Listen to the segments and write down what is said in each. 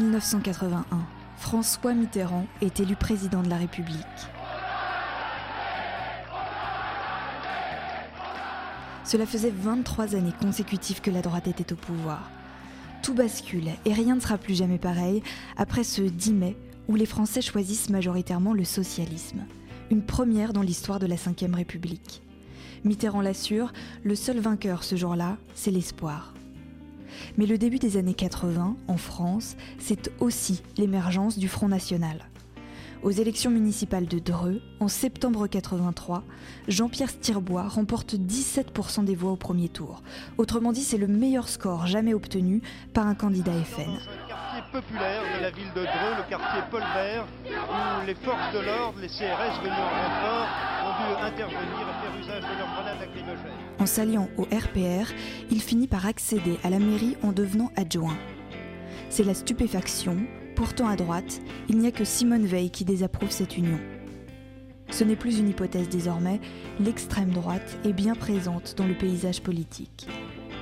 1981. François Mitterrand est élu président de la République. Cela faisait 23 années consécutives que la droite était au pouvoir. Tout bascule et rien ne sera plus jamais pareil après ce 10 mai où les Français choisissent majoritairement le socialisme. Une première dans l'histoire de la Ve République. Mitterrand l'assure, le seul vainqueur ce jour-là, c'est l'espoir. Mais le début des années 80, en France, c'est aussi l'émergence du Front National. Aux élections municipales de Dreux, en septembre 83, Jean-Pierre Stirbois remporte 17% des voix au premier tour. Autrement dit, c'est le meilleur score jamais obtenu par un candidat FN. Quartier populaire de la ville de Dreux, le quartier Paul où les forces de l'ordre, les CRS venus en ont dû intervenir et faire usage de leurs grenades. En s'alliant au RPR, il finit par accéder à la mairie en devenant adjoint. C'est la stupéfaction, Pourtant à droite, il n'y a que Simone Veil qui désapprouve cette union. Ce n'est plus une hypothèse désormais, l'extrême droite est bien présente dans le paysage politique.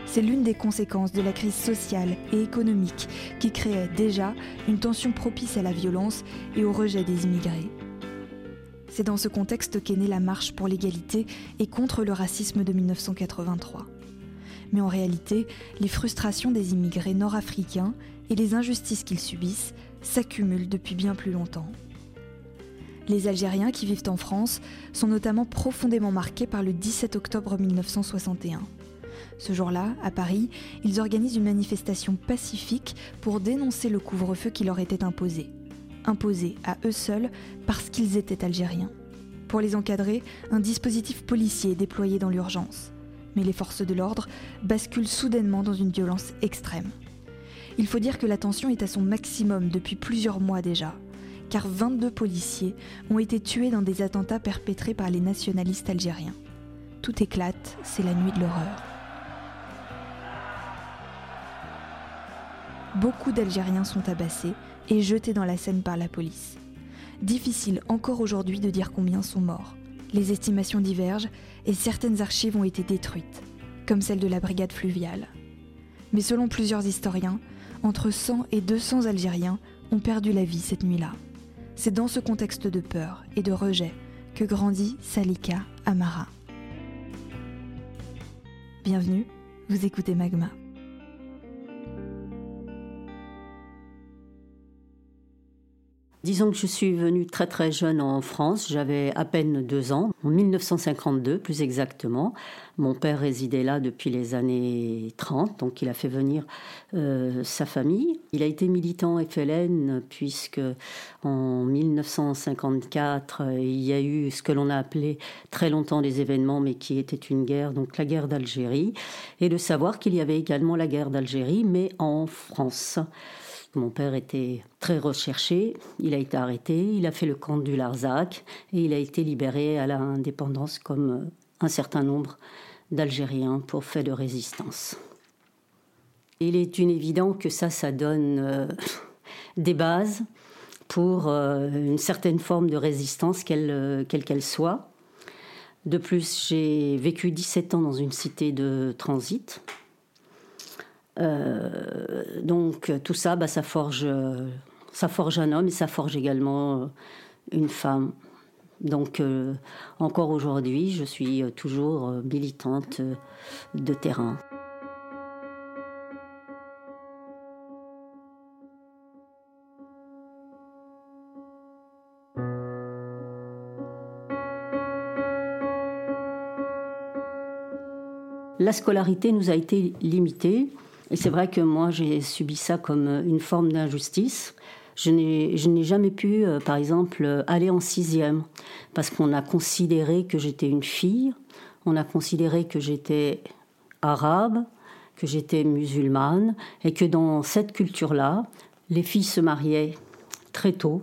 C'est l'une des conséquences de la crise sociale et économique qui créait déjà une tension propice à la violence et au rejet des immigrés. C'est dans ce contexte qu'est née la marche pour l'égalité et contre le racisme de 1983. Mais en réalité, les frustrations des immigrés nord-africains et les injustices qu'ils subissent s'accumulent depuis bien plus longtemps. Les Algériens qui vivent en France sont notamment profondément marqués par le 17 octobre 1961. Ce jour-là, à Paris, ils organisent une manifestation pacifique pour dénoncer le couvre-feu qui leur était imposé. Imposé à eux seuls parce qu'ils étaient algériens. Pour les encadrer, un dispositif policier est déployé dans l'urgence. Mais les forces de l'ordre basculent soudainement dans une violence extrême. Il faut dire que la tension est à son maximum depuis plusieurs mois déjà, car 22 policiers ont été tués dans des attentats perpétrés par les nationalistes algériens. Tout éclate, c'est la nuit de l'horreur. Beaucoup d'Algériens sont tabassés et jetés dans la Seine par la police. Difficile encore aujourd'hui de dire combien sont morts. Les estimations divergent et certaines archives ont été détruites, comme celle de la brigade fluviale. Mais selon plusieurs historiens, entre 100 et 200 Algériens ont perdu la vie cette nuit-là. C'est dans ce contexte de peur et de rejet que grandit Salika Amara. Bienvenue, vous écoutez Magma. Disons que je suis venue très très jeune en France, j'avais à peine deux ans, en 1952 plus exactement. Mon père résidait là depuis les années 30, donc il a fait venir euh, sa famille. Il a été militant FLN puisque en 1954 il y a eu ce que l'on a appelé très longtemps des événements, mais qui était une guerre, donc la guerre d'Algérie, et de savoir qu'il y avait également la guerre d'Algérie, mais en France. Mon père était très recherché, il a été arrêté, il a fait le camp du Larzac et il a été libéré à l'indépendance comme un certain nombre d'Algériens pour fait de résistance. Il est évident que ça, ça donne euh, des bases pour euh, une certaine forme de résistance, quelle qu'elle soit. De plus, j'ai vécu 17 ans dans une cité de transit, euh, donc tout ça, bah, ça, forge, ça forge un homme et ça forge également euh, une femme. Donc euh, encore aujourd'hui, je suis toujours militante de terrain. La scolarité nous a été limitée. Et c'est vrai que moi, j'ai subi ça comme une forme d'injustice. Je n'ai jamais pu, euh, par exemple, aller en sixième parce qu'on a considéré que j'étais une fille, on a considéré que j'étais arabe, que j'étais musulmane et que dans cette culture-là, les filles se mariaient très tôt.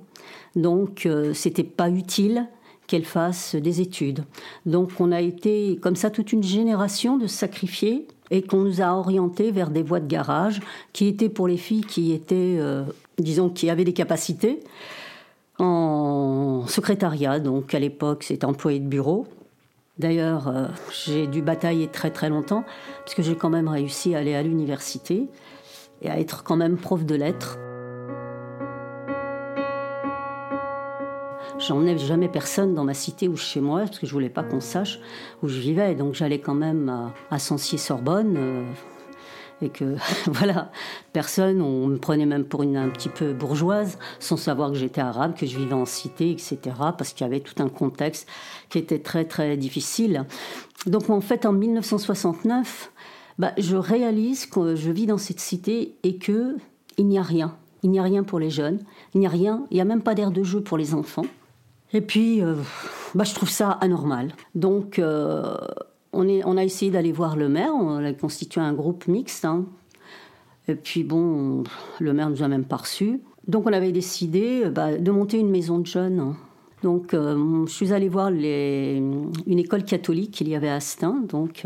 Donc, euh, c'était pas utile qu'elles fassent des études. Donc, on a été comme ça toute une génération de sacrifiés et qu'on nous a orientés vers des voies de garage qui étaient pour les filles qui euh, avaient des capacités en secrétariat. Donc à l'époque, c'était employé de bureau. D'ailleurs, euh, j'ai dû batailler très très longtemps parce que j'ai quand même réussi à aller à l'université et à être quand même prof de lettres. J'emmenais jamais personne dans ma cité ou chez moi parce que je voulais pas qu'on sache où je vivais. Donc j'allais quand même à, à Sancier-Sorbonne. Euh, et que voilà, personne, on me prenait même pour une un petit peu bourgeoise, sans savoir que j'étais arabe, que je vivais en cité, etc. Parce qu'il y avait tout un contexte qui était très très difficile. Donc en fait, en 1969, bah, je réalise que je vis dans cette cité et que il n'y a rien. Il n'y a rien pour les jeunes, il n'y a rien, il n'y a même pas d'air de jeu pour les enfants. Et puis, euh, bah, je trouve ça anormal. Donc, euh, on, est, on, a essayé d'aller voir le maire, on a constitué un groupe mixte. Hein. Et puis, bon, le maire nous a même pas reçus. Donc, on avait décidé bah, de monter une maison de jeunes. Hein. Donc, euh, je suis allée voir les, une école catholique qu'il y avait à Astin. Donc,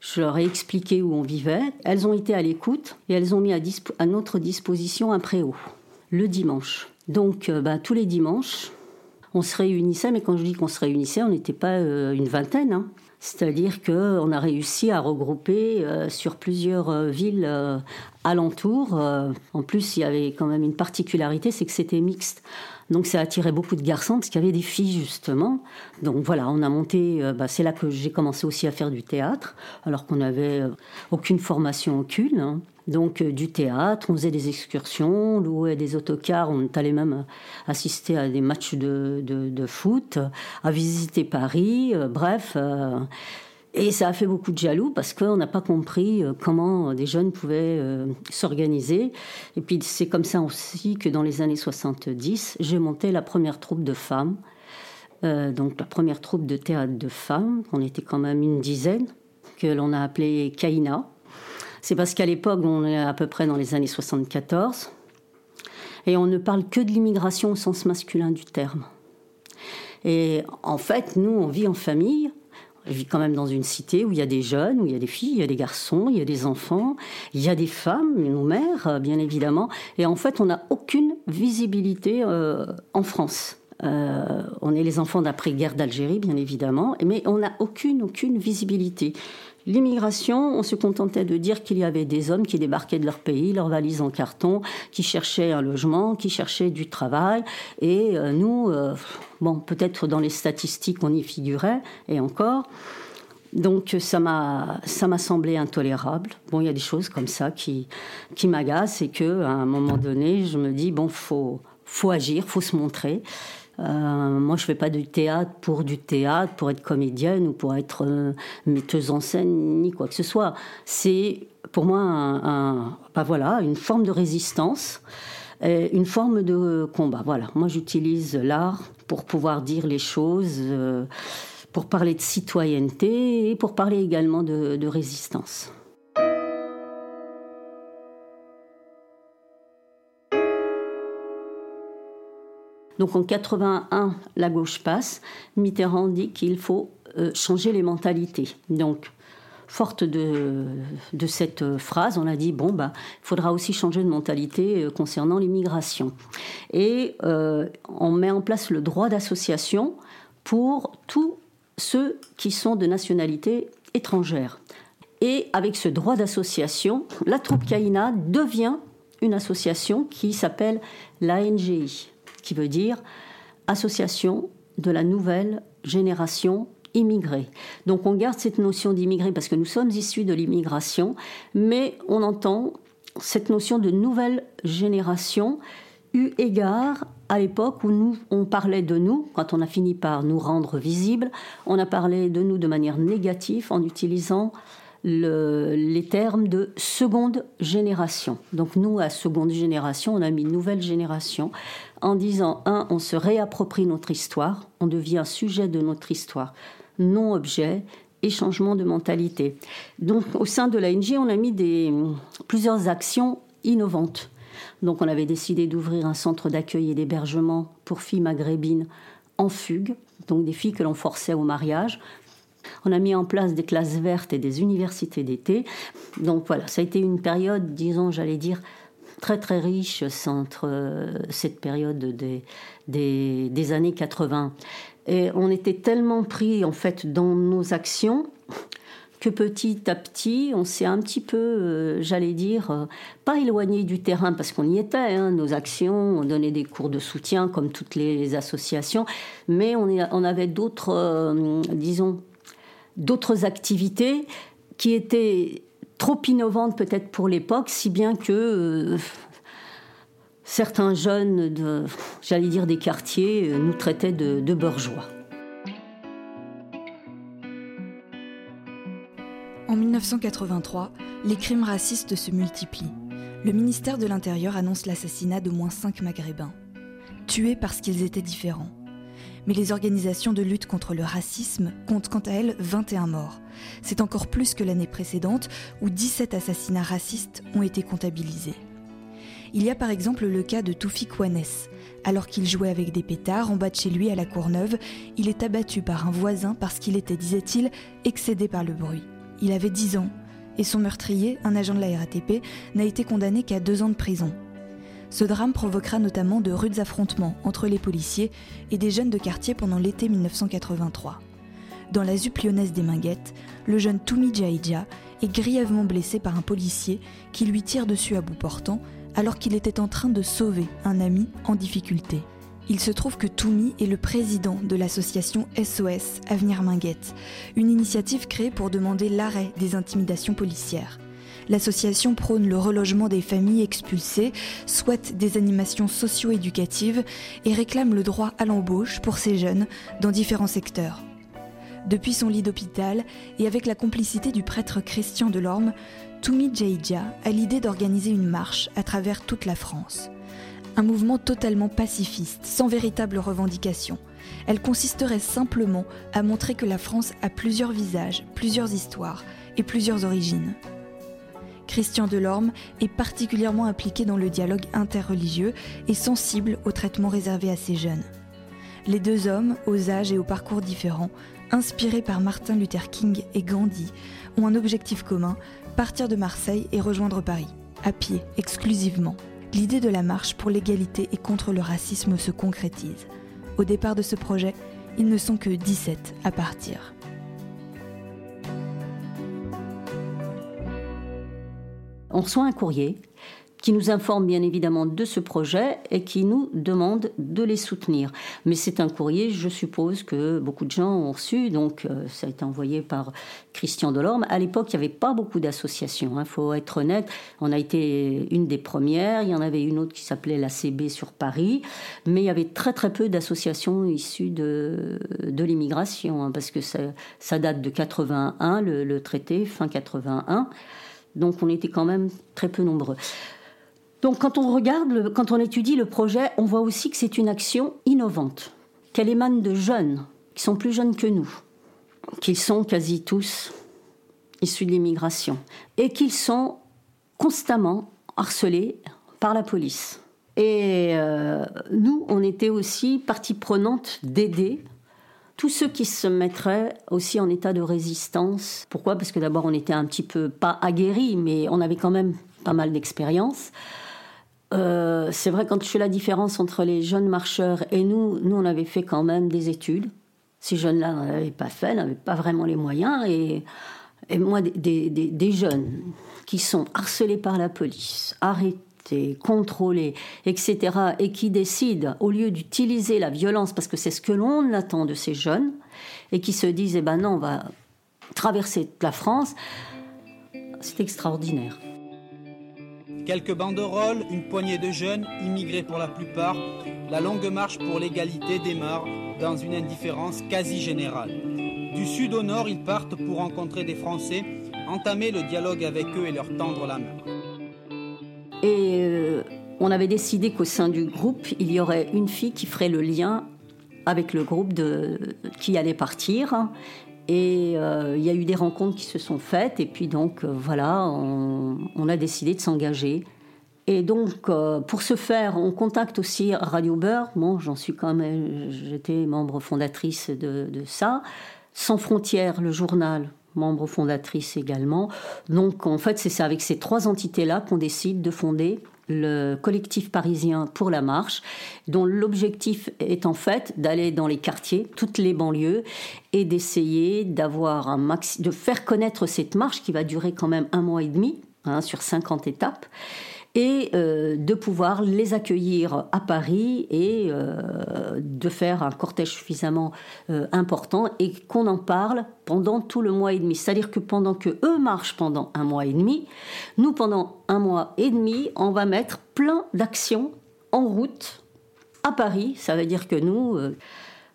je leur ai expliqué où on vivait. Elles ont été à l'écoute et elles ont mis à, notre disposition un préau le dimanche. Donc, euh, bah, tous les dimanches, on se réunissait, mais quand je dis qu'on se réunissait, on n'était pas euh, une vingtaine. Hein. C'est-à-dire qu'on a réussi à regrouper euh, sur plusieurs villes alentours. en plus, il y avait quand même une particularité, c'est que c'était mixte. Donc ça attirait beaucoup de garçons parce qu'il y avait des filles justement. Donc voilà, on a monté. Euh, bah, c'est là que j'ai commencé aussi à faire du théâtre, alors qu'on n'avait euh, aucune formation aucune. Hein. Donc euh, du théâtre, on faisait des excursions, on louait des autocars, on allait même assister à des matchs de, de, foot, à visiter Paris, bref. Et ça a fait beaucoup de jaloux parce qu'on n'a pas compris euh, comment des jeunes pouvaient euh, s'organiser. Et puis c'est comme ça aussi que dans les années 70, j'ai monté la première troupe de femmes. Euh, donc la première troupe de théâtre de femmes, on était quand même une dizaine, que l'on a appelée Kaina. C'est parce qu'à l'époque, on est à peu près dans les années 74, et on ne parle que de l'immigration au sens masculin du terme. Et en fait, nous, on vit en famille, je vis quand même dans une cité où il y a des jeunes, où il y a des filles, il y a des garçons, il y a des enfants, il y a des femmes, nos mères, euh, bien évidemment. Et en fait, on n'a aucune visibilité euh, en France. Euh, on est les enfants d'après-guerre d'Algérie, bien évidemment, mais on n'a aucune, aucune visibilité. L'immigration, on se contentait de dire qu'il y avait des hommes qui débarquaient de leur pays, leurs valises en carton, qui cherchaient un logement, qui cherchaient du travail. Et euh, nous, euh, bon, peut-être dans les statistiques, on y figurait, et encore. Donc ça m'a semblé intolérable. Bon, il y a des choses comme ça qui qui m'agacent et que un moment donné, je me dis bon, faut faut agir, faut se montrer. Euh, moi, je fais pas du théâtre pour du théâtre, pour être comédienne ou pour être euh, metteuse en scène, ni quoi que ce soit. C'est pour moi un, bah voilà, une forme de résistance, une forme de combat. Voilà, moi j'utilise l'art pour pouvoir dire les choses, euh, pour parler de citoyenneté et pour parler également de résistance. Donc en 81, la gauche passe. Mitterrand dit qu'il faut euh, changer les mentalités. Donc, forte de, cette phrase, on a dit bon bah il faudra aussi changer de mentalité euh, concernant l'immigration. Et euh, on met en place le droit d'association pour tous ceux qui sont de nationalité étrangère. Et avec ce droit d'association, la troupe Kaina devient une association qui s'appelle l'ANGI, qui veut dire Association de la nouvelle génération immigrée. Donc on garde cette notion d'immigré parce que nous sommes issus de l'immigration, mais on entend cette notion de nouvelle génération eu égard à l'époque où nous, on parlait de nous, quand on a fini par nous rendre visibles, on a parlé de nous de manière négative en utilisant les termes de seconde génération. Donc nous, à seconde génération, on a mis nouvelle génération en disant, un, on se réapproprie notre histoire, on devient sujet de notre histoire, non objet, et changement de mentalité. Donc au sein de l'ANG, on a mis des, plusieurs actions innovantes. Donc on avait décidé d'ouvrir un centre d'accueil et d'hébergement pour filles maghrébines en fugue, donc des filles que l'on forçait au mariage, on a mis en place des classes vertes et des universités d'été. Donc voilà, ça a été une période, disons, j'allais dire, très très riche euh, cette période des, des, années 80. Et on était tellement pris en fait dans nos actions que petit à petit, on s'est un petit peu, euh, j'allais dire, euh, pas éloigné du terrain parce qu'on y était, hein, nos actions, on donnait des cours de soutien comme toutes les associations, mais on, avait d'autres, disons, d'autres activités qui étaient trop innovantes peut-être pour l'époque, si bien que certains jeunes, de, j'allais dire des quartiers, nous traitaient de, de bourgeois. En 1983, les crimes racistes se multiplient. Le ministère de l'Intérieur annonce l'assassinat d'au moins cinq Maghrébins, tués parce qu'ils étaient différents. Mais les organisations de lutte contre le racisme comptent quant à elles 21 morts. C'est encore plus que l'année précédente où 17 assassinats racistes ont été comptabilisés. Il y a par exemple le cas de Toufik Wanès. Alors qu'il jouait avec des pétards en bas de chez lui à la Courneuve, il est abattu par un voisin parce qu'il était, disait-il, excédé par le bruit. Il avait 10 ans et son meurtrier, un agent de la RATP, n'a été condamné qu'à deux ans de prison. Ce drame provoquera notamment de rudes affrontements entre les policiers et des jeunes de quartier pendant l'été 1983. Dans la ZUP lyonnaise des Minguettes, le jeune Toumi Jaïdja est grièvement blessé par un policier qui lui tire dessus à bout portant alors qu'il était en train de sauver un ami en difficulté. Il se trouve que Toumi est le président de l'association SOS Avenir Minguette, une initiative créée pour demander l'arrêt des intimidations policières. L'association prône le relogement des familles expulsées, souhaite des animations socio-éducatives et réclame le droit à l'embauche pour ces jeunes dans différents secteurs. Depuis son lit d'hôpital et avec la complicité du prêtre Christian Delorme, Toumi Djaïdja a l'idée d'organiser une marche à travers toute la France un mouvement totalement pacifiste, sans véritable revendication. Elle consisterait simplement à montrer que la France a plusieurs visages, plusieurs histoires et plusieurs origines. Christian Delorme est particulièrement impliqué dans le dialogue interreligieux et sensible au traitement réservé à ces jeunes. Les deux hommes, aux âges et aux parcours différents, inspirés par Martin Luther King et Gandhi, ont un objectif commun, partir de Marseille et rejoindre Paris, à pied exclusivement l'idée de la marche pour l'égalité et contre le racisme se concrétise. Au départ de ce projet, ils ne sont que 17 à partir. On reçoit un courrier qui nous informe bien évidemment de ce projet et qui nous demande de les soutenir. Mais c'est un courrier, je suppose, que beaucoup de gens ont reçu, donc euh, ça a été envoyé par Christian Delorme. À l'époque, il n'y avait pas beaucoup d'associations, il hein, faut être honnête. On a été une des premières, il y en avait une autre qui s'appelait la CB sur Paris, mais il y avait très très peu d'associations issues de, de l'immigration, hein, parce que ça, date de 81, le, le traité, fin 81. Donc on était quand même très peu nombreux. Donc quand on regarde, quand on étudie le projet, on voit aussi que c'est une action innovante, qu'elle émane de jeunes, qui sont plus jeunes que nous, qu'ils sont quasi tous issus de l'immigration, et qu'ils sont constamment harcelés par la police. Et euh, nous, on était aussi partie prenante d'aider tous ceux qui se mettraient aussi en état de résistance. Pourquoi? Parce que d'abord, on était un petit peu, pas aguerris, mais on avait quand même pas mal d'expérience. Euh, c'est vrai, quand je fais la différence entre les jeunes marcheurs et nous, nous, on avait fait quand même des études. Ces jeunes-là n'avaient pas fait, n'avaient pas vraiment les moyens. Et, et moi, des, des, des, jeunes qui sont harcelés par la police, arrêtés, contrôlés, etc., et qui décident, au lieu d'utiliser la violence, parce que c'est ce que l'on attend de ces jeunes, et qui se disent, eh ben non, on va traverser la France, c'est extraordinaire. Quelques banderoles, une poignée de jeunes, immigrés pour la plupart, la longue marche pour l'égalité démarre dans une indifférence quasi générale. Du sud au nord, ils partent pour rencontrer des Français, entamer le dialogue avec eux et leur tendre la main. Et euh, on avait décidé qu'au sein du groupe, il y aurait une fille qui ferait le lien avec le groupe qui allait partir. Et euh, il y a eu des rencontres qui se sont faites, et puis donc euh, voilà, on, a décidé de s'engager. Et donc, pour ce faire, on contacte aussi Radio Beurre. Bon, j'en suis quand même, j'étais membre fondatrice de, ça. Sans frontières, le journal, membre fondatrice également. Donc, en fait, c'est avec ces trois entités-là qu'on décide de fonder le collectif parisien pour la marche, dont l'objectif est en fait d'aller dans les quartiers, toutes les banlieues, et d'essayer d'avoir un de faire connaître cette marche qui va durer quand même un mois et demi, hein, sur 50 étapes, et euh, de pouvoir les accueillir à Paris et euh, de faire un cortège suffisamment euh, important et qu'on en parle pendant tout le mois et demi. C'est-à-dire que pendant que eux marchent pendant un mois et demi, nous pendant un mois et demi, on va mettre plein d'actions en route à Paris. Ça veut dire que nous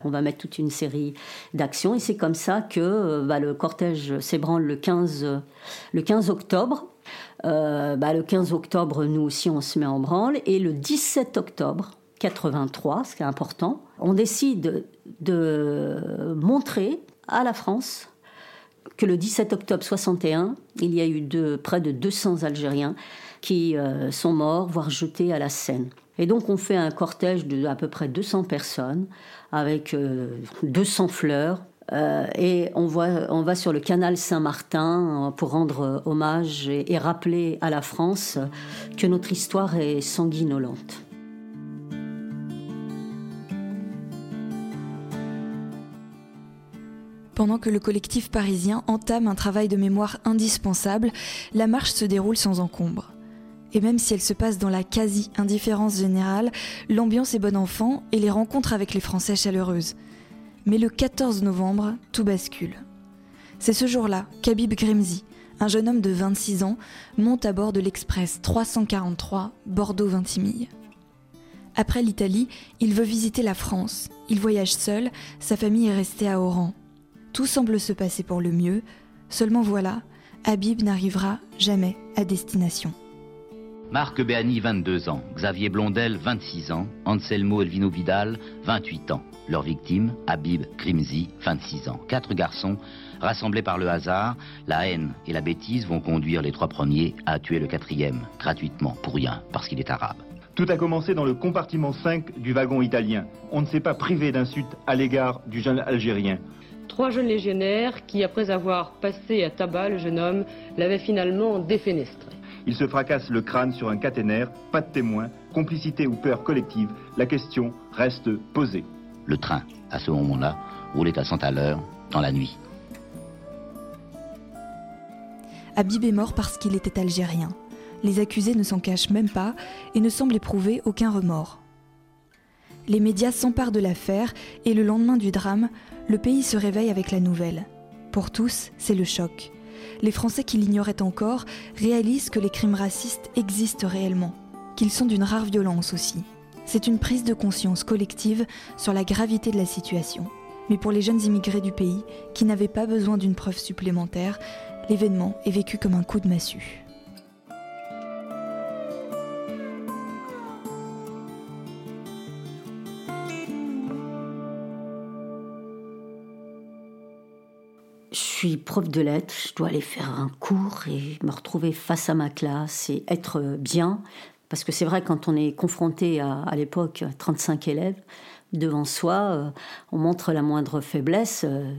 on va mettre toute une série d'actions et c'est comme ça que bah, le cortège s'ébranle le 15, le 15 octobre euh, bah, le 15 octobre, nous aussi, on se met en branle. Et le 17 octobre 83, ce qui est important, on décide de montrer à la France que le 17 octobre 61, il y a eu près de 200 Algériens qui euh, sont morts, voire jetés à la Seine. Et donc on fait un cortège de à peu près 200 personnes avec 200 euh, fleurs, euh, et on, va sur le canal Saint-Martin euh, pour rendre euh, hommage et, rappeler à la France que notre histoire est sanguinolente. Pendant que le collectif parisien entame un travail de mémoire indispensable, la marche se déroule sans encombre. Et même si elle se passe dans la quasi-indifférence générale, l'ambiance est bonne enfant et les rencontres avec les Français chaleureuses. Mais le 14 novembre, tout bascule. C'est ce jour-là qu'Habib Grimzi, un jeune homme de 26 ans, monte à bord de l'Express 343 Bordeaux-Vintimille. Après l'Italie, il veut visiter la France. Il voyage seul, sa famille est restée à Oran. Tout semble se passer pour le mieux, seulement voilà, Habib n'arrivera jamais à destination. Marc Béani, 22 ans. Xavier Blondel, 26 ans. Anselmo Elvino Vidal, 28 ans. Leur victime, Habib Krimzi, 26 ans. Quatre garçons, rassemblés par le hasard, la haine et la bêtise vont conduire les trois premiers à tuer le quatrième, gratuitement, pour rien, parce qu'il est arabe. Tout a commencé dans le compartiment 5 du wagon italien. On ne s'est pas privé d'insultes à l'égard du jeune Algérien. Trois jeunes légionnaires qui, après avoir passé à tabac le jeune homme, l'avaient finalement défenestré. Il se fracasse le crâne sur un caténaire, pas de témoin, complicité ou peur collective, la question reste posée. Le train, à ce moment-là, roulait à 100 à l'heure dans la nuit. Habib est mort parce qu'il était algérien. Les accusés ne s'en cachent même pas et ne semblent éprouver aucun remords. Les médias s'emparent de l'affaire et le lendemain du drame, le pays se réveille avec la nouvelle. Pour tous, c'est le choc les Français qui l'ignoraient encore réalisent que les crimes racistes existent réellement, qu'ils sont d'une rare violence aussi. C'est une prise de conscience collective sur la gravité de la situation. Mais pour les jeunes immigrés du pays, qui n'avaient pas besoin d'une preuve supplémentaire, l'événement est vécu comme un coup de massue. suis prof de lettres, je dois aller faire un cours et me retrouver face à ma classe et être bien. Parce que c'est vrai, quand on est confronté à, à l'époque 35 élèves devant soi, euh, on montre la moindre faiblesse. Euh,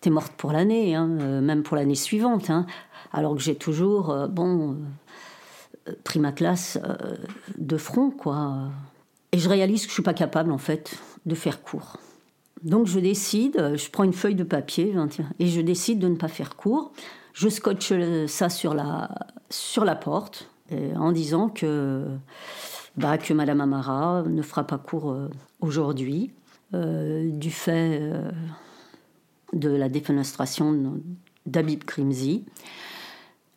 t'es morte pour l'année, hein, euh, même pour l'année suivante. Hein. alors que j'ai toujours, bon, pris ma classe de front, quoi. Et je réalise que je suis pas capable, en fait, de faire court. Donc je décide, je prends une feuille de papier et je décide de ne pas faire court. Je scotche ça sur la, sur la porte en disant que, bah, que Madame Amara ne fera pas court euh, aujourd'hui euh, du fait euh, de la défenestration d'Abib Krimzi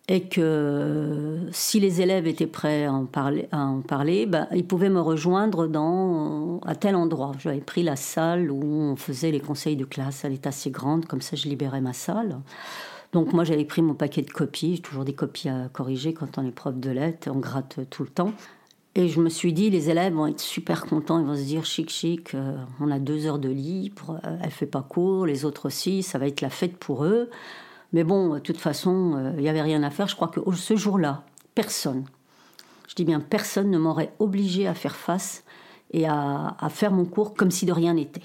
et que si les élèves étaient prêts à en parler, à en parler bah, ils pouvaient me rejoindre dans, à tel endroit. J'avais pris la salle où on faisait les conseils de classe. Elle est assez grande, comme ça je libérais ma salle. Donc moi j'avais pris mon paquet de copies, j'ai toujours des copies à corriger quand on est prof de lettres, on gratte tout le temps. Et je me suis dit, les élèves vont être super contents, ils vont se dire chic chic, euh, on a deux heures de libre, euh, elle fait pas court, les autres aussi, ça va être la fête pour eux. Mais bon, de toute façon, euh, il n'y avait rien à faire. Je crois que ce jour-là, personne, je dis bien personne, ne m'aurait obligé à faire face et à, faire mon cours comme si de rien n'était.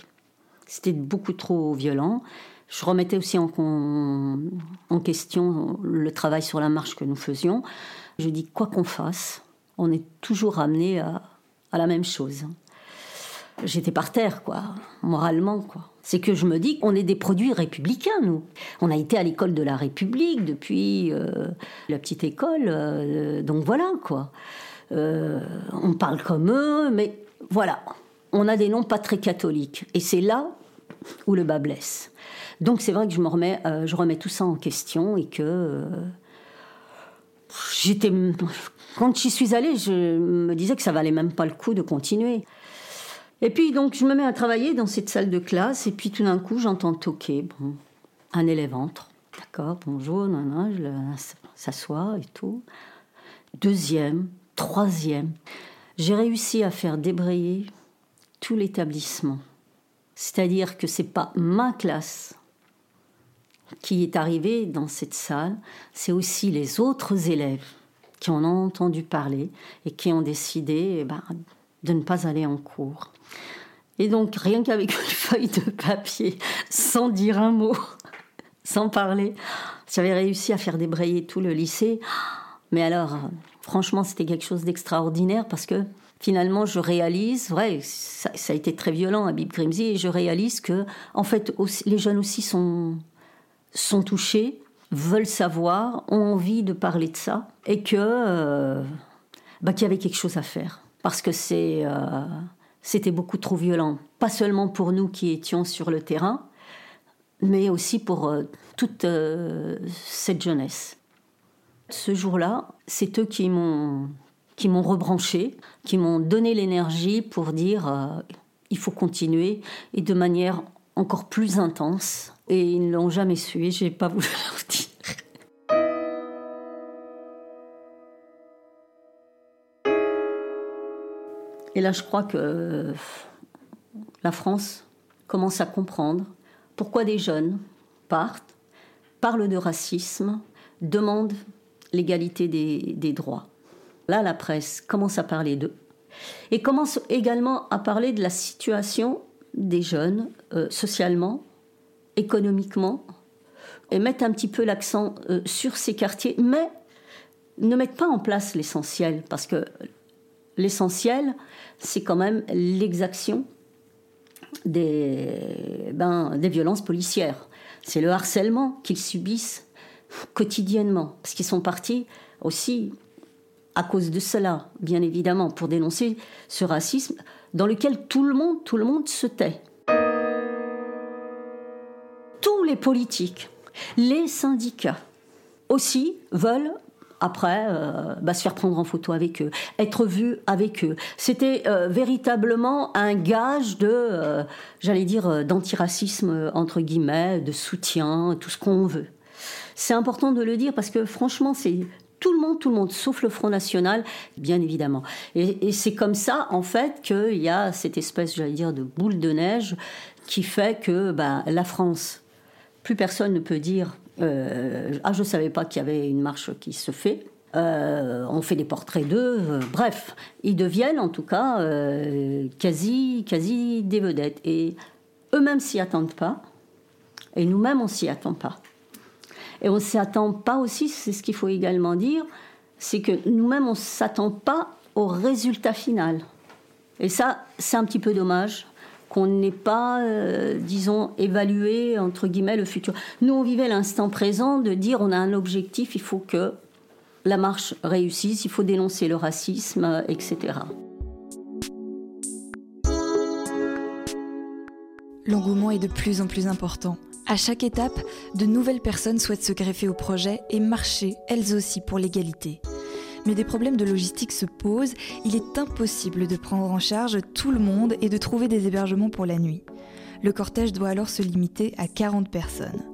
C'était beaucoup trop violent. Je remettais aussi en, question le travail sur la marche que nous faisions. Je dis quoi qu'on fasse, On est toujours ramené à, la même chose. J'étais par terre, quoi, moralement, quoi. C'est que je me dis qu'on est des produits républicains, nous. On a été à l'école de la République depuis euh, la petite école, euh, donc voilà, quoi. Euh, on parle comme eux, mais voilà. On a des noms pas très catholiques. Et c'est là où le bas blesse. Donc c'est vrai que je me remets, je remets tout ça en question et que j'étais quand j'y suis allée, je me disais que ça valait même pas le coup de continuer. Et puis donc je me mets à travailler dans cette salle de classe et puis tout d'un coup j'entends toquer. Bon, un élève entre. D'accord, bonjour, non, je s'assoit et tout. Deuxième, troisième. J'ai réussi à faire débrayer tout l'établissement. C'est-à-dire que c'est pas ma classe qui est arrivée dans cette salle, c'est aussi les autres élèves qui en ont entendu parler et qui ont décidé eh ben, de ne pas aller en cours. Et donc, rien qu'avec une feuille de papier, sans dire un mot, sans parler, j'avais réussi à faire débrayer tout le lycée. Mais alors, franchement, c'était quelque chose d'extraordinaire parce que finalement, je réalise, vrai, ça, a été très violent à Bib Grimsey, et je réalise que, en fait, les jeunes aussi sont, sont touchés veulent savoir, ont envie de parler de ça, et que euh, bah, qu'il y avait quelque chose à faire, parce que c'est euh, c'était beaucoup trop violent, pas seulement pour nous qui étions sur le terrain, mais aussi pour euh, toute cette jeunesse. Ce jour-là, c'est eux qui m'ont qui m'ont rebranché, qui m'ont donné l'énergie pour dire il faut continuer et de manière encore plus intense. Et ils ne l'ont jamais su et j'ai pas voulu leur dire. Et là, je crois que la France commence à comprendre pourquoi des jeunes partent, parlent de racisme, demandent l'égalité des, des, droits. Là, la presse commence à parler d'eux et commence également à parler de la situation des jeunes euh, socialement, économiquement, et mettent un petit peu l'accent euh, sur ces quartiers, mais ne mettent pas en place l'essentiel, parce que l'essentiel, c'est quand même l'exaction des, ben, des violences policières. C'est le harcèlement qu'ils subissent quotidiennement, parce qu'ils sont partis aussi à cause de cela, bien évidemment, pour dénoncer ce racisme dans lequel tout le monde, tout le monde se tait. Les politiques, les syndicats aussi veulent après euh, bah, se faire prendre en photo avec eux, être vu avec eux. C'était euh, véritablement un gage de, euh, j'allais dire, d'antiracisme entre guillemets, de soutien, tout ce qu'on veut. C'est important de le dire parce que franchement, c'est tout le monde, tout le monde, sauf le Front National, bien évidemment. Et, c'est comme ça, en fait, qu'il y a cette espèce, j'allais dire, de boule de neige qui fait que bah, la France, plus personne ne peut dire euh, Ah, je ne savais pas qu'il y avait une marche qui se fait. Euh, on fait des portraits d'eux. Euh, bref, ils deviennent en tout cas quasi, quasi des vedettes. Et eux-mêmes s'y attendent pas. Et nous-mêmes, on s'y attend pas. Et on ne s'attend pas aussi, c'est ce qu'il faut également dire, c'est que nous-mêmes, on s'attend pas au résultat final. Et ça, c'est un petit peu dommage qu'on n'ait pas, euh, disons, évalué, entre guillemets, le futur. Nous, on vivait l'instant présent de dire on a un objectif, il faut que la marche réussisse, il faut dénoncer le racisme, etc. L'engouement est de plus en plus important. À chaque étape, de nouvelles personnes souhaitent se greffer au projet et marcher elles aussi pour l'égalité. Mais des problèmes de logistique se posent, il est impossible de prendre en charge tout le monde et de trouver des hébergements pour la nuit. Le cortège doit alors se limiter à 40 personnes.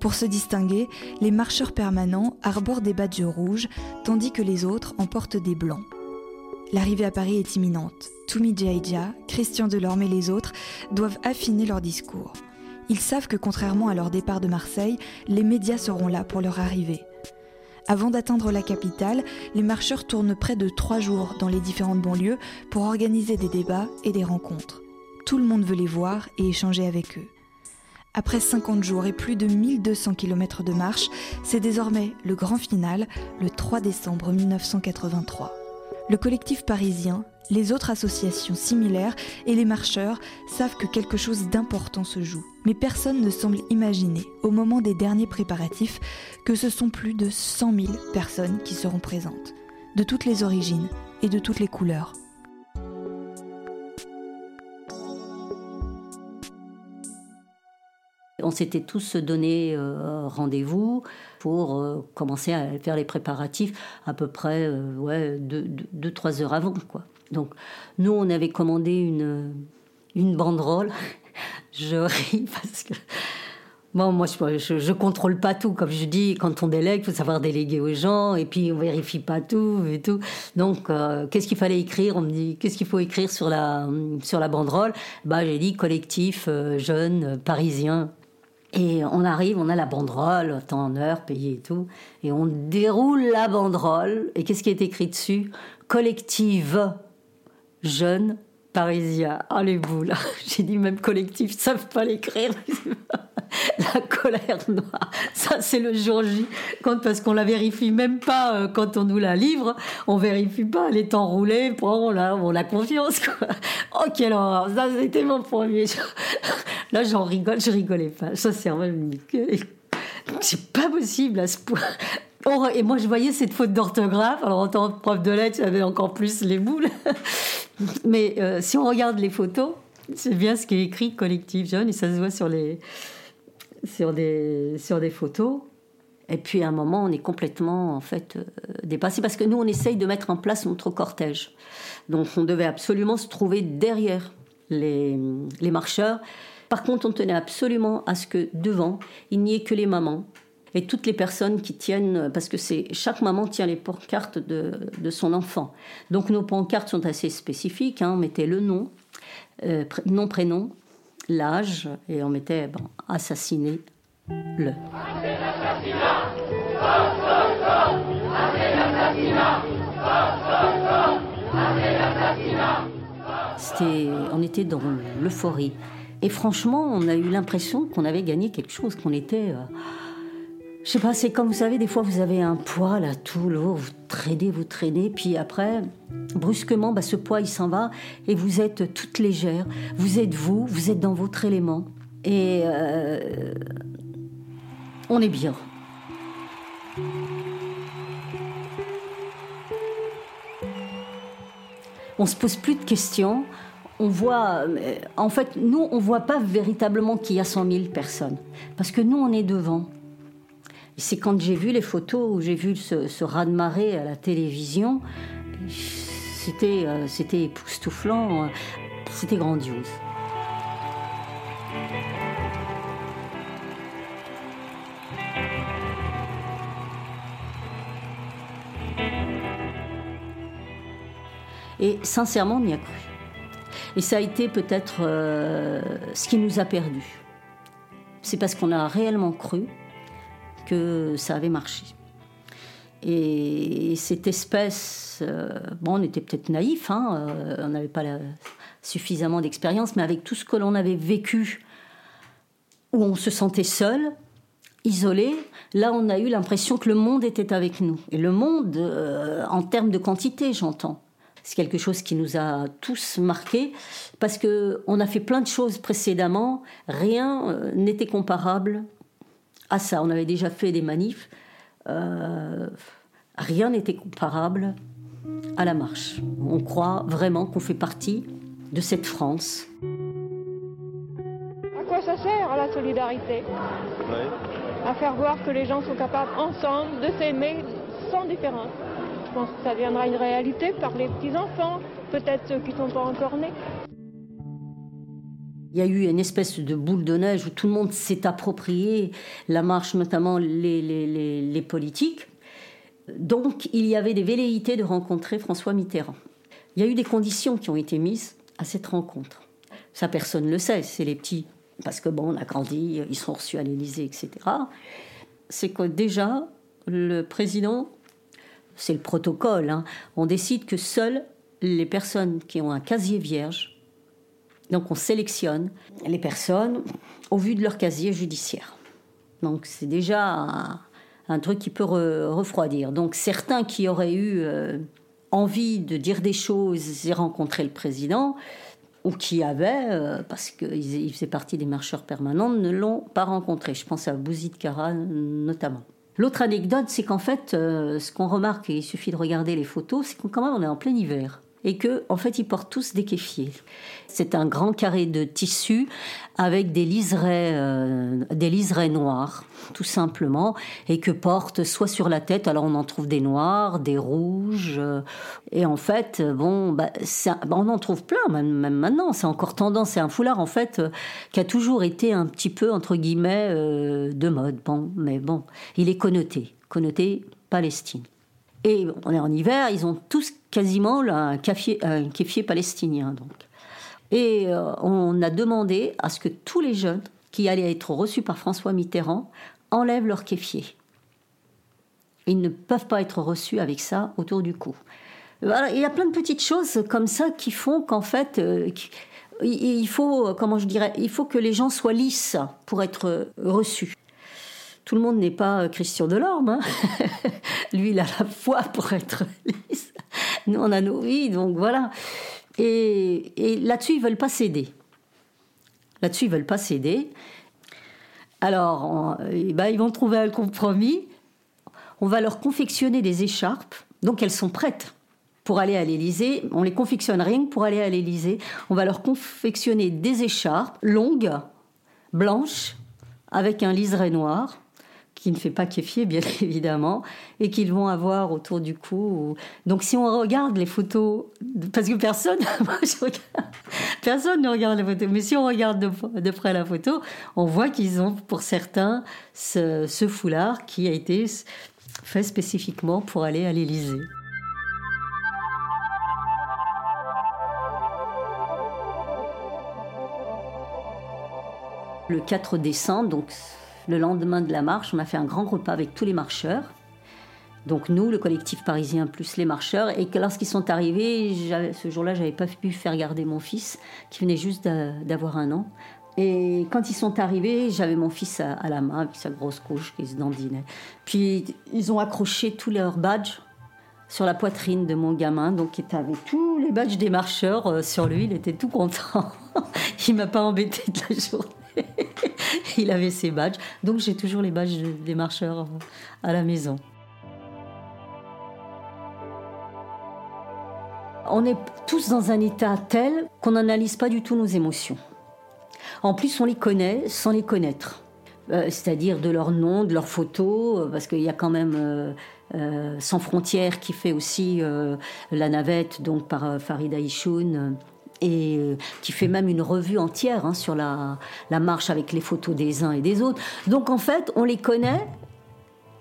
Pour se distinguer, les marcheurs permanents arborent des badges rouges, tandis que les autres en portent des blancs. L'arrivée à Paris est imminente. Toumi Jaija, Christian Delorme et les autres doivent affiner leur discours. Ils savent que contrairement à leur départ de Marseille, les médias seront là pour leur arrivée. Avant d'atteindre la capitale, les marcheurs tournent près de trois jours dans les différentes banlieues pour organiser des débats et des rencontres. Tout le monde veut les voir et échanger avec eux. Après 50 jours et plus de 1200 km de marche, c'est désormais le grand final, le 3 décembre 1983. Le collectif parisien, les autres associations similaires et les marcheurs savent que quelque chose d'important se joue. Mais personne ne semble imaginer, au moment des derniers préparatifs, que ce sont plus de 100 000 personnes qui seront présentes, de toutes les origines et de toutes les couleurs. On s'était tous donné euh, rendez-vous pour euh, commencer à faire les préparatifs à peu près euh, ouais, deux, heures avant. Quoi. Donc nous, on avait commandé une, une banderole. je ris parce que... Bon, moi, je, je, contrôle pas tout. Comme je dis, quand on délègue, il faut savoir déléguer aux gens, et puis on vérifie pas tout et tout. Donc, qu'est-ce qu'il fallait écrire? On me dit, qu'est-ce qu'il faut écrire sur la sur la banderole? Bah, j'ai dit collectif jeune parisien et on arrive, on a la banderole, temps en heure, payé et tout. Et on déroule la banderole. Et qu'est-ce qui est écrit dessus? Collective jeune parisien. Les boules J'ai dit même collectif, ils savent pas l'écrire. la colère noire. Ça, c'est le jour J. Quand, parce qu'on la vérifie même pas euh, quand on nous la livre. On vérifie pas. Elle est enroulée. Bon, là, on a confiance, quoi. Oh, quelle horreur. Ça, c'était mon premier. Là, j'en rigole. Je rigolais pas. Ça, c'est même. C'est pas possible à ce point. Et moi, je voyais cette faute d'orthographe. Alors, en tant que prof de lettres, j'avais encore plus les boules. Mais euh, si on regarde les photos, c'est bien ce qui est écrit collectif jeune et ça se voit sur les, sur des, sur des photos. Et puis à un moment, on est complètement en fait euh, dépassé parce que nous, on essaye de mettre en place notre cortège. Donc on devait absolument se trouver derrière les, les marcheurs. Par contre, on tenait absolument à ce que devant, il n'y ait que les mamans et toutes les personnes qui tiennent, parce que c'est chaque maman tient les pancartes de, de, son enfant. Donc nos pancartes sont assez spécifiques. Hein. on mettait le nom, euh, nom prénom, l'âge et on mettait assassiné le. C'était, on était dans l'euphorie. Et franchement, on a eu l'impression qu'on avait gagné quelque chose, qu'on était. Euh, je sais pas, c'est comme vous savez, des fois vous avez un poids là tout lourd, vous traînez, vous traînez, puis après, brusquement, bah, ce poids il s'en va et vous êtes toute légère. Vous êtes vous, vous êtes dans votre élément et euh, on est bien. On se pose plus de questions. On voit, euh, en fait, nous, on voit pas véritablement qu'il y a 100 000 personnes, parce que nous, on est devant c'est quand j'ai vu les photos où j'ai vu ce, raz-de-marée à la télévision, c'était euh, époustouflant, euh, c'était grandiose. Et sincèrement, on y a cru. Et ça a été peut-être euh, ce qui nous a perdus. C'est parce qu'on a réellement cru que ça avait marché. Et cette espèce, euh, bon, on était peut-être naïf, hein, euh, on n'avait pas suffisamment d'expérience, mais avec tout ce que l'on avait vécu, où on se sentait seul, isolé, là on a eu l'impression que le monde était avec nous. Et le monde, euh, en termes de quantité, j'entends. C'est quelque chose qui nous a tous marqués parce que on a fait plein de choses précédemment, rien n'était comparable à ça. On avait déjà fait des manifs. Euh, rien n'était comparable à la marche. On croit vraiment qu'on fait partie de cette France. À quoi ça sert la solidarité À faire voir que les gens sont capables ensemble de s'aimer sans différence. Je pense que ça deviendra une réalité par les petits-enfants, peut-être ceux qui ne sont pas encore nés. Il y a eu une espèce de boule de neige où tout le monde s'est approprié la marche, notamment les, politiques. Donc il y avait des velléités de rencontrer François Mitterrand. Il y a eu des conditions qui ont été mises à cette rencontre. Ça, personne ne le sait, c'est les petits, parce que bon, on a grandi, ils sont reçus à l'Élysée, etc. C'est que déjà, le président, c'est le protocole, hein, on décide que seules les personnes qui ont un casier vierge donc on sélectionne les personnes au vu de leur casier judiciaire. Donc c'est déjà un, truc qui peut refroidir. Donc certains qui auraient eu euh, envie de dire des choses et rencontrer le président, ou qui avaient, euh, parce qu'ils faisaient partie des marcheurs permanents, ne l'ont pas rencontré. Je pense à Bouzid Kara notamment. L'autre anecdote, c'est qu'en fait, euh, ce qu'on remarque, et il suffit de regarder les photos, c'est qu'on quand même on est en plein hiver et que en fait ils portent tous des kéfiers. C'est un grand carré de tissu avec des liserets, euh, des liserets noirs, tout simplement, et que portent soit sur la tête, alors on en trouve des noirs, des rouges, euh, et en fait, bon, bah, on en trouve plein, même, maintenant, c'est encore tendance, c'est un foulard en fait euh, qui a toujours été un petit peu entre guillemets de mode, bon, mais bon, il est connoté, connoté Palestine. Et on est en hiver, ils ont tous quasiment un, café, un palestinien. Donc. Et euh, on a demandé à ce que tous les jeunes qui allaient être reçus par François Mitterrand enlèvent leur kéfier. Ils ne peuvent pas être reçus avec ça autour du cou. Il y a plein de petites choses comme ça qui font qu'en fait, euh, il faut, comment je dirais, il faut que les gens soient lisses pour être reçus tout le monde n'est pas Christian Delorme. Hein. Lui, il a la foi pour être lisse. Nous, on a nos vies, donc voilà. Et, là-dessus, ils veulent pas céder. Là-dessus, ils veulent pas céder. Alors, eh ben, ils vont trouver un compromis. On va leur confectionner des écharpes. Donc, elles sont prêtes pour aller à l'Élysée. On les confectionne rien que pour aller à l'Élysée. On va leur confectionner des écharpes longues, blanches, avec un liseré noir qui ne fait pas kéfier, bien évidemment, et qu'ils vont avoir autour du cou. Donc, si on regarde les photos, parce que personne, personne ne regarde les photos, mais si on regarde de, près la photo, on voit qu'ils ont, pour certains, ce, ce foulard qui a été fait spécifiquement pour aller à l'Élysée. Le 4 décembre, donc le lendemain de la marche, on a fait un grand repas avec tous les marcheurs. Donc nous, le collectif parisien plus les marcheurs, et que lorsqu'ils sont arrivés, ce jour-là, j'avais pas pu faire garder mon fils, qui venait juste d'avoir un an. Et quand ils sont arrivés, j'avais mon fils à, la main avec sa grosse couche qui se dandinait. Puis ils ont accroché tous leurs badges sur la poitrine de mon gamin, donc il avait tous les badges des marcheurs euh, sur lui, il était tout content. il m'a pas embêté de la journée. il avait ses badges. Donc j'ai toujours les badges des marcheurs à la maison. On est tous dans un état tel qu'on n'analyse pas du tout nos émotions. En plus, on les connaît sans les connaître. Euh, c'est-à-dire de leur nom, de leurs photos, euh, parce qu'il y a quand même euh, Sans frontières qui fait aussi la navette, donc par Farida Ishoun et euh, qui fait même une revue entière hein, sur la, marche avec les photos des uns et des autres. Donc en fait, on les connaît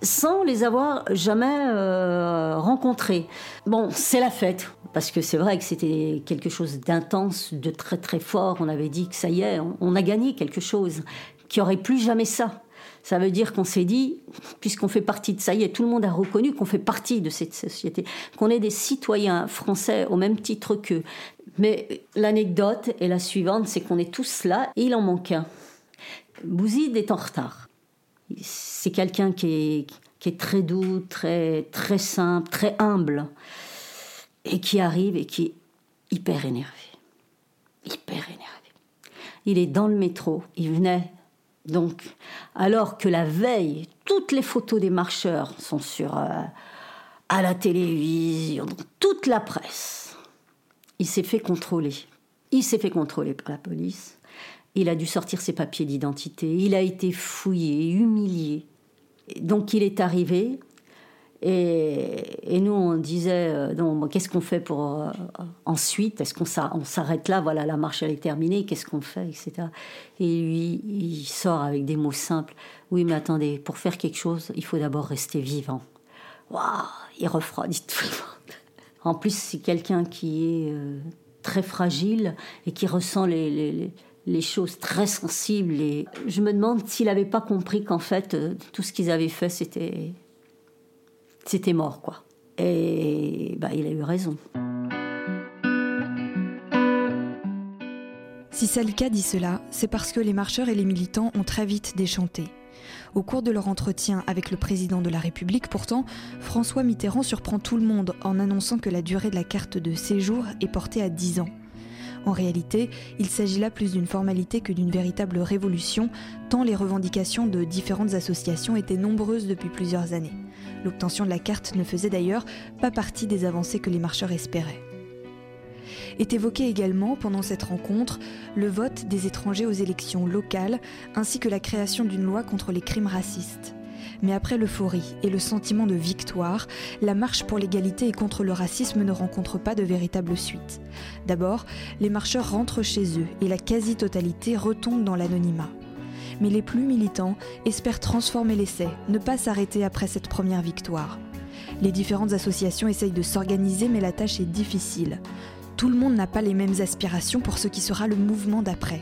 sans les avoir jamais euh, rencontrés. Bon, c'est la fête, parce que c'est vrai que c'était quelque chose d'intense, de très très fort. On avait dit que ça y est, on, a gagné quelque chose, qu'il n'y aurait plus jamais ça. Ça veut dire qu'on s'est dit, puisqu'on fait partie de ça y est, tout le monde a reconnu qu'on fait partie de cette société, qu'on est des citoyens français au même titre qu'eux, mais l'anecdote est la suivante, c'est qu'on est tous là et il en manque un. Bouzid est en retard. C'est quelqu'un qui est, très doux, très, très simple, très humble, et qui arrive et qui est hyper énervé. Hyper énervé. Il est dans le métro, il venait donc, alors que la veille, toutes les photos des marcheurs sont sur euh, à la télévision, toute la presse il s'est fait contrôler. Il s'est fait contrôler par la police. Il a dû sortir ses papiers d'identité. Il a été fouillé, humilié. Donc il est arrivé. Et, nous, on disait, euh, qu'est-ce qu'on fait pour euh, ensuite? Est-ce qu'on s'arrête là? Voilà, la marche elle est terminée. Qu'est-ce qu'on fait, etc. Et lui, il sort avec des mots simples. Oui, mais attendez, pour faire quelque chose, il faut d'abord rester vivant. Waouh Il refroidit tout le monde. En plus, c'est quelqu'un qui est euh, très fragile et qui ressent les, choses très sensibles. Et je me demande s'il n'avait pas compris qu'en fait, euh, tout ce qu'ils avaient fait, c'était, c'était mort, quoi. Et bah, il a eu raison. Si Salika dit cela, c'est parce que les marcheurs et les militants ont très vite déchanté. Au cours de leur entretien avec le président de la République, pourtant, François Mitterrand surprend tout le monde en annonçant que la durée de la carte de séjour est portée à 10 ans. En réalité, il s'agit là plus d'une formalité que d'une véritable révolution, tant les revendications de différentes associations étaient nombreuses depuis plusieurs années. L'obtention de la carte ne faisait d'ailleurs pas partie des avancées que les marcheurs espéraient. Est évoqué également pendant cette rencontre le vote des étrangers aux élections locales ainsi que la création d'une loi contre les crimes racistes. Mais après l'euphorie et le sentiment de victoire, la marche pour l'égalité et contre le racisme ne rencontre pas de véritable suite. D'abord, les marcheurs rentrent chez eux et la quasi-totalité retombe dans l'anonymat. Mais les plus militants espèrent transformer l'essai, ne pas s'arrêter après cette première victoire. Les différentes associations essayent de s'organiser mais la tâche est difficile. Tout le monde n'a pas les mêmes aspirations pour ce qui sera le mouvement d'après.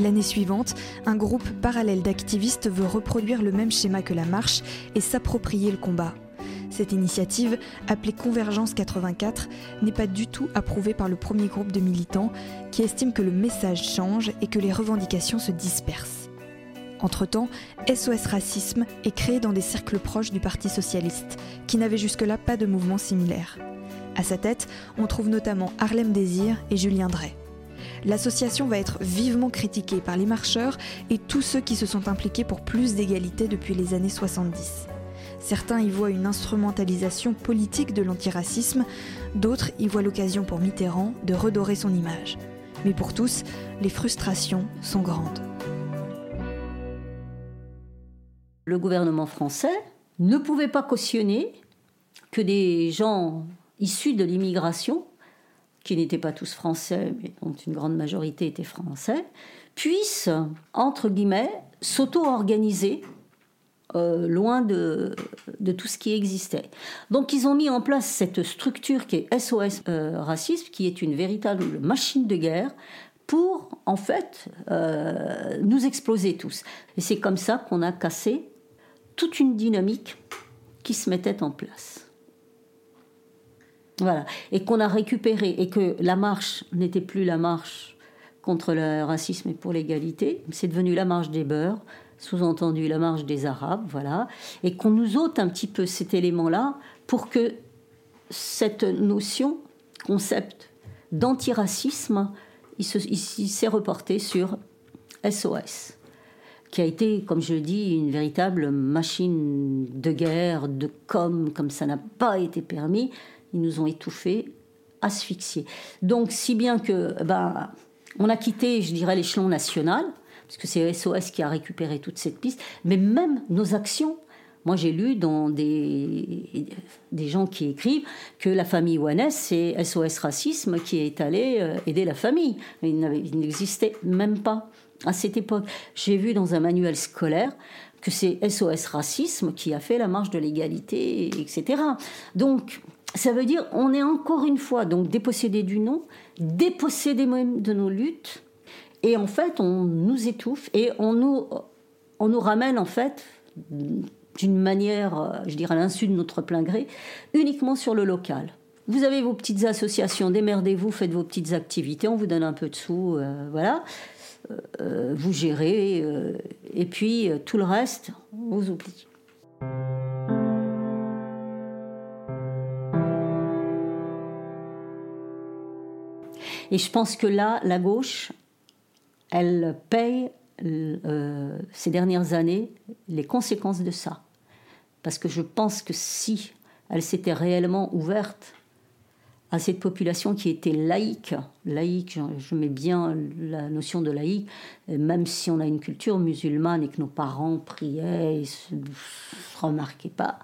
L'année suivante, un groupe parallèle d'activistes veut reproduire le même schéma que la marche et s'approprier le combat. Cette initiative, appelée Convergence 84, n'est pas du tout approuvée par le premier groupe de militants qui estiment que le message change et que les revendications se dispersent. Entre-temps, SOS Racisme est créé dans des cercles proches du Parti socialiste, qui n'avait jusque-là pas de mouvement similaire. À sa tête, on trouve notamment Harlem Désir et Julien Drey l'association va être vivement critiquée par les marcheurs et tous ceux qui se sont impliqués pour plus d'égalité depuis les années 70. Certains y voient une instrumentalisation politique de l'antiracisme, d'autres y voient l'occasion pour Mitterrand de redorer son image. Mais pour tous, les frustrations sont grandes. Le gouvernement français ne pouvait pas cautionner que des gens issus de l'immigration qui n'étaient pas tous français, mais dont une grande majorité étaient français, puissent, entre guillemets, s'auto-organiser euh, loin de, de, tout ce qui existait. Donc ils ont mis en place cette structure qui est SOS euh, Racisme, qui est une véritable machine de guerre pour, en fait, euh, nous exploser tous. Et c'est comme ça qu'on a cassé toute une dynamique qui se mettait en place. Voilà. Et qu'on a récupéré, et que la marche n'était plus la marche contre le racisme et pour l'égalité, c'est devenu la marche des beurs, sous-entendu la marche des Arabes, voilà. Et qu'on nous ôte un petit peu cet élément-là pour que cette notion, concept d'antiracisme, il s'est reporté sur SOS qui a été, comme je le dis, une véritable machine de guerre, de com, comme ça n'a pas été permis, ils nous ont étouffés, asphyxiés. Donc, si bien que, ben, on a quitté, je dirais, l'échelon national, parce que c'est SOS qui a récupéré toute cette piste, mais même nos actions. Moi, j'ai lu dans des, des gens qui écrivent que la famille Ouanès, c'est SOS Racisme qui est allé euh, aider la famille. Il n'existait même pas à cette époque. J'ai vu dans un manuel scolaire que c'est SOS Racisme qui a fait la marche de l'égalité, etc. Donc, ça veut dire on est encore une fois donc dépossédé du nom, dépossédé même de nos luttes, et en fait on nous étouffe et on nous, on nous ramène en fait d'une manière, je dirais à l'insu de notre plein gré, uniquement sur le local. Vous avez vos petites associations, démerdez-vous, faites vos petites activités, on vous donne un peu de sous, euh, voilà. Euh, vous gérez, euh, et puis tout le reste, on vous oublie. Et je pense que là, la gauche, elle paye euh, ces dernières années les conséquences de ça. Parce que je pense que si elle s'était réellement ouverte à cette population qui était laïque, laïque, je mets bien la notion de laïque, même si on a une culture musulmane et que nos parents priaient et se remarquaient pas,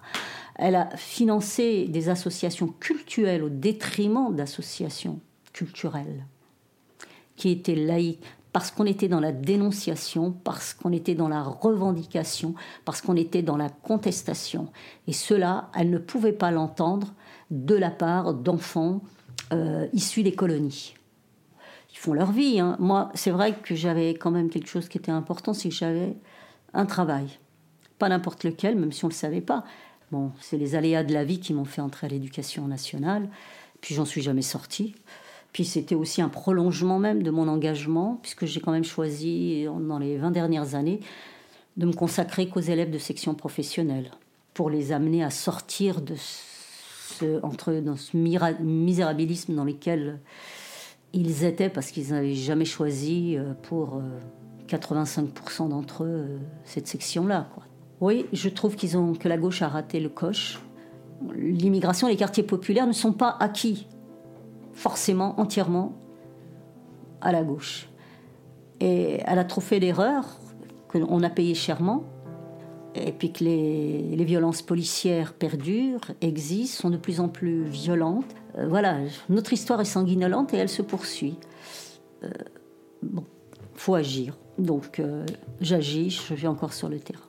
elle a financé des associations culturelles au détriment d'associations culturelle, qui était laïque, parce qu'on était dans la dénonciation, parce qu'on était dans la revendication, parce qu'on était dans la contestation. Et cela, elle ne pouvait pas l'entendre de la part d'enfants euh, issus des colonies. Ils font leur vie. Hein. Moi, c'est vrai que j'avais quand même quelque chose qui était important, c'est que j'avais un travail. Pas n'importe lequel, même si on ne le savait pas. Bon, c'est les aléas de la vie qui m'ont fait entrer à l'éducation nationale. Puis j'en suis jamais sortie. Puis c'était aussi un prolongement même de mon engagement, puisque j'ai quand même choisi dans les 20 dernières années de me consacrer qu'aux élèves de section professionnelle, pour les amener à sortir de ce, entre, dans ce misérabilisme dans lequel ils étaient, parce qu'ils n'avaient jamais choisi euh, pour 85% euh, d'entre eux euh, cette section-là. Oui, je trouve qu'ils ont, que la gauche a raté le coche. L'immigration, les quartiers populaires ne sont pas acquis forcément entièrement à la gauche. Et elle a trop fait l'erreur qu'on a payé chèrement, et puis que les, violences policières perdurent, existent, sont de plus en plus violentes. Euh, voilà, notre histoire est sanguinolente et elle se poursuit. Euh, bon, faut agir. Donc euh, j'agis, je vais encore sur le terrain.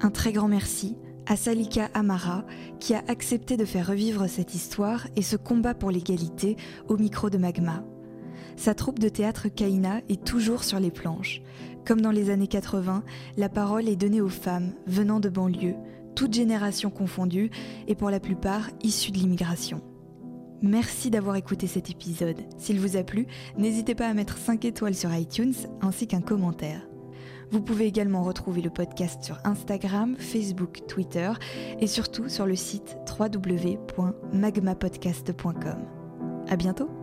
Un très grand merci à Salika Amara qui a accepté de faire revivre cette histoire et ce combat pour l'égalité au micro de Magma. Sa troupe de théâtre Kaina est toujours sur les planches. Comme dans les années 80, la parole est donnée aux femmes venant de banlieues, toutes générations confondues et pour la plupart issues de l'immigration. Merci d'avoir écouté cet épisode. S'il vous a plu, n'hésitez pas à mettre 5 étoiles sur iTunes ainsi qu'un commentaire. Vous pouvez également retrouver le podcast sur Instagram, Facebook, Twitter et surtout sur le site www.magmapodcast.com. À bientôt!